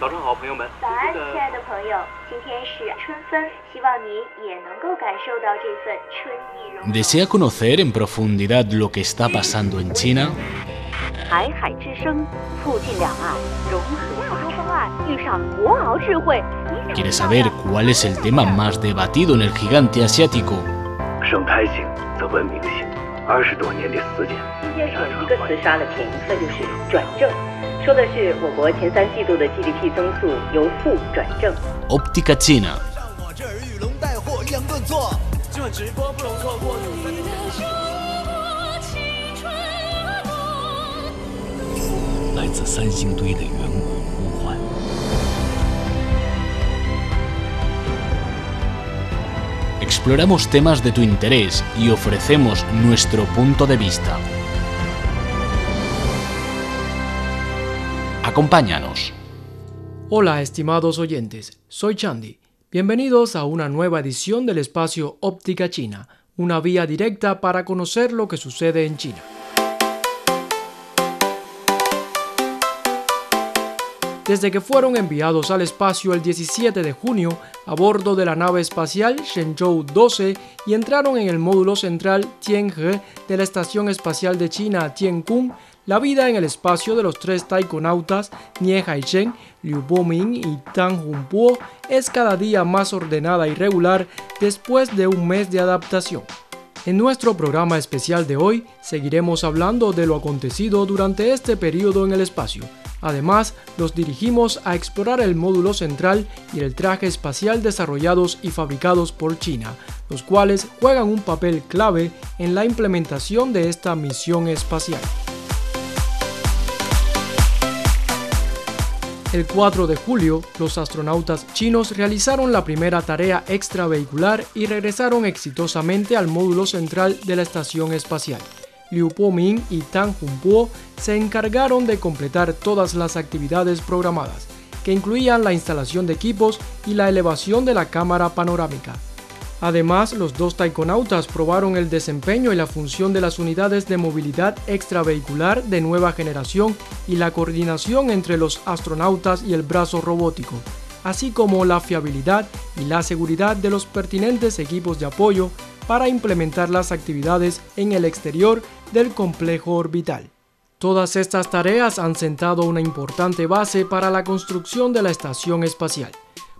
早上好，朋友们。早安，亲爱的朋友，今天是春分，希望你也能够感受到这份春意融融。 ¿Desea conocer en profundidad lo que está pasando en China? 台海之声，促进两岸融合亚洲方案遇上国鳌智慧。你想 ¿Quieres 知道 saber 的 cuál es el tema más debatido en el gigante asiático? 二十多年的时间，今天是一个词刷了屏，那就是转正，说的是我国前三季度的 GDP 增速由负转正。Óptica China. 我这儿玉龙带货顿挫。今晚直播不容错过。来自三星堆的远古 Exploramos temas de tu interés y ofrecemos nuestro punto de vista. Acompáñanos. Hola estimados oyentes, soy Chandy. Bienvenidos a una nueva edición del espacio Óptica China, una vía directa para conocer lo que sucede en China. Desde que fueron enviados al espacio el 17 de junio a bordo de la nave espacial Shenzhou 12 y entraron en el módulo central Tianhe de la Estación Espacial de China Tiancun, la vida en el espacio de los tres taikonautas Nie Haisheng, Liu Boming y Tang Junpuo es cada día más ordenada y regular después de un mes de adaptación. En nuestro programa especial de hoy seguiremos hablando de lo acontecido durante este periodo en el espacio. Además, los dirigimos a explorar el módulo central y el traje espacial desarrollados y fabricados por China, los cuales juegan un papel clave en la implementación de esta misión espacial. El 4 de julio, los astronautas chinos realizaron la primera tarea extravehicular y regresaron exitosamente al módulo central de la estación espacial. Liu Po-ming y Tang Junpuo se encargaron de completar todas las actividades programadas, que incluían la instalación de equipos y la elevación de la cámara panorámica. Además, los dos taikonautas probaron el desempeño y la función de las unidades de movilidad extravehicular de nueva generación y la coordinación entre los astronautas y el brazo robótico, así como la fiabilidad y la seguridad de los pertinentes equipos de apoyo para implementar las actividades en el exterior del complejo orbital. Todas estas tareas han sentado una importante base para la construcción de la estación espacial.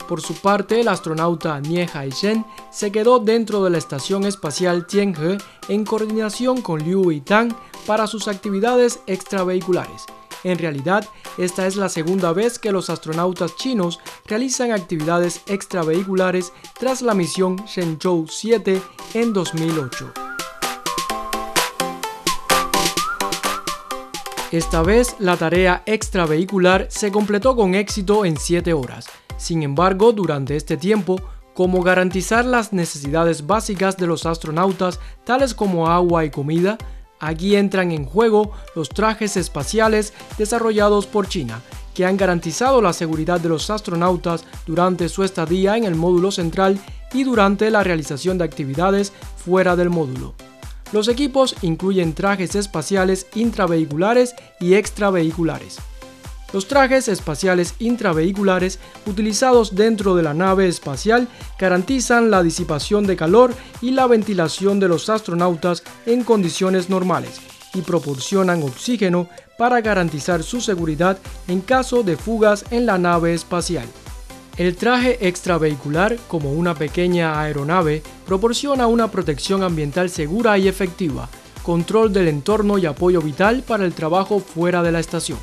Por su parte, el astronauta Nie Haisheng se quedó dentro de la estación espacial Tianhe en coordinación con Liu y Tang para sus actividades extravehiculares. En realidad, esta es la segunda vez que los astronautas chinos realizan actividades extravehiculares tras la misión Shenzhou 7 en 2008. Esta vez, la tarea extravehicular se completó con éxito en 7 horas. Sin embargo, durante este tiempo, como garantizar las necesidades básicas de los astronautas, tales como agua y comida, aquí entran en juego los trajes espaciales desarrollados por China, que han garantizado la seguridad de los astronautas durante su estadía en el módulo central y durante la realización de actividades fuera del módulo. Los equipos incluyen trajes espaciales intravehiculares y extravehiculares. Los trajes espaciales intravehiculares utilizados dentro de la nave espacial garantizan la disipación de calor y la ventilación de los astronautas en condiciones normales y proporcionan oxígeno para garantizar su seguridad en caso de fugas en la nave espacial. El traje extravehicular, como una pequeña aeronave, proporciona una protección ambiental segura y efectiva, control del entorno y apoyo vital para el trabajo fuera de la estación.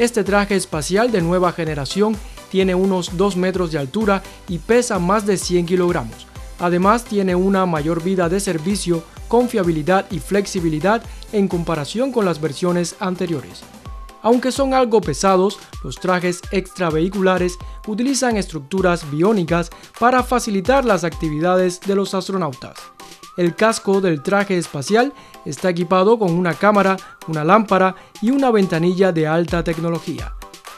Este traje espacial de nueva generación tiene unos 2 metros de altura y pesa más de 100 kilogramos. Además tiene una mayor vida de servicio, confiabilidad y flexibilidad en comparación con las versiones anteriores. Aunque son algo pesados, los trajes extravehiculares utilizan estructuras biónicas para facilitar las actividades de los astronautas. El casco del traje espacial está equipado con una cámara, una lámpara y una ventanilla de alta tecnología.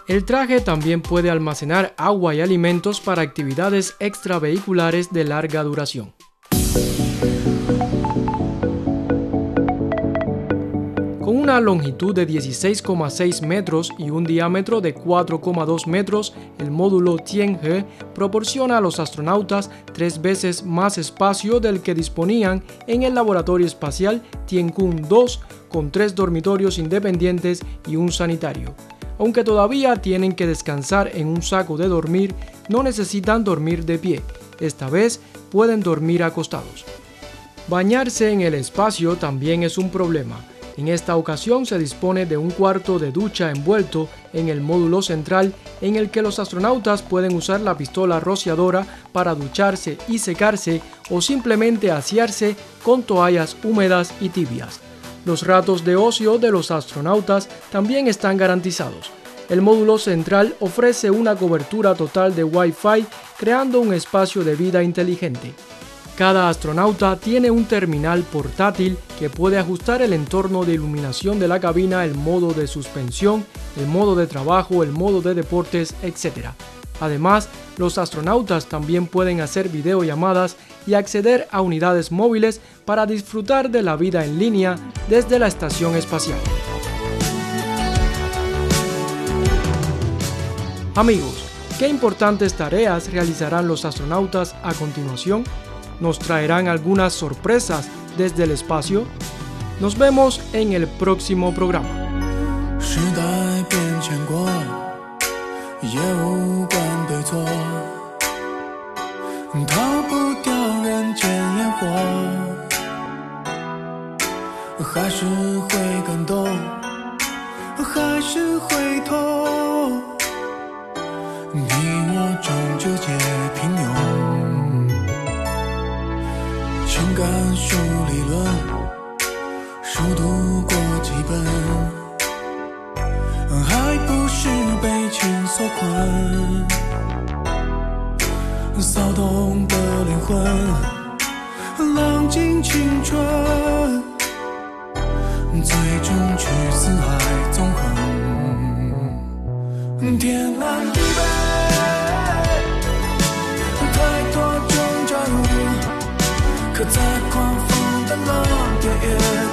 El traje también puede almacenar agua y alimentos para actividades extravehiculares de larga duración. Una longitud de 16,6 metros y un diámetro de 4,2 metros, el módulo Tianhe proporciona a los astronautas tres veces más espacio del que disponían en el laboratorio espacial Tiankun 2, con tres dormitorios independientes y un sanitario. Aunque todavía tienen que descansar en un saco de dormir, no necesitan dormir de pie. Esta vez pueden dormir acostados. Bañarse en el espacio también es un problema. En esta ocasión se dispone de un cuarto de ducha envuelto en el módulo central en el que los astronautas pueden usar la pistola rociadora para ducharse y secarse o simplemente asearse con toallas húmedas y tibias. Los ratos de ocio de los astronautas también están garantizados. El módulo central ofrece una cobertura total de Wi-Fi creando un espacio de vida inteligente. Cada astronauta tiene un terminal portátil que puede ajustar el entorno de iluminación de la cabina, el modo de suspensión, el modo de trabajo, el modo de deportes, etc. Además, los astronautas también pueden hacer videollamadas y acceder a unidades móviles para disfrutar de la vida en línea desde la estación espacial. Amigos, ¿qué importantes tareas realizarán los astronautas a continuación? Nos traerán algunas sorpresas desde el espacio. Nos vemos en el próximo programa. 骚动的灵魂，浪尽青春，最终去四海纵横，天南地北，太多种加入，可再狂风的浪点也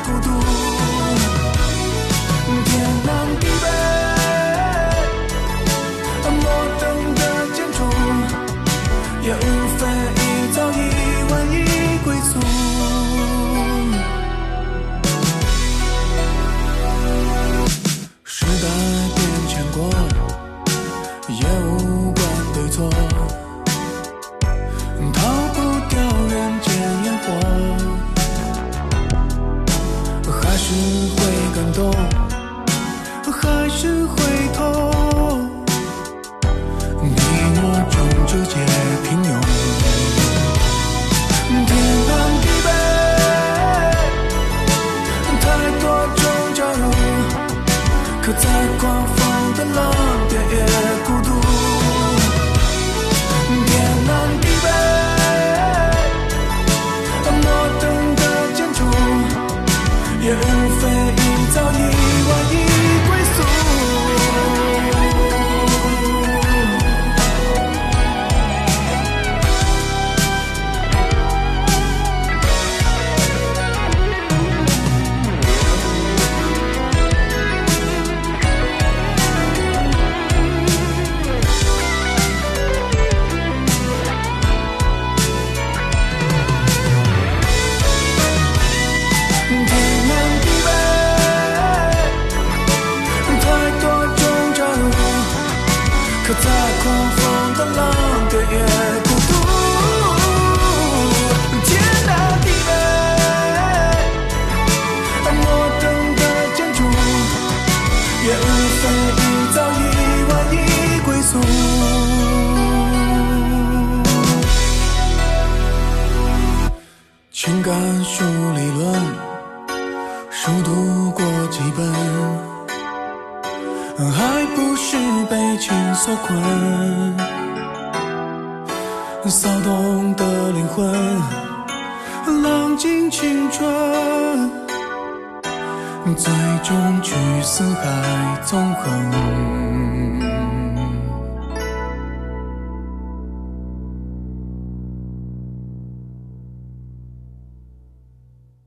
孤独，读过几本，还不是被情所困。骚动的灵魂，浪尽青春，最终去四海纵横。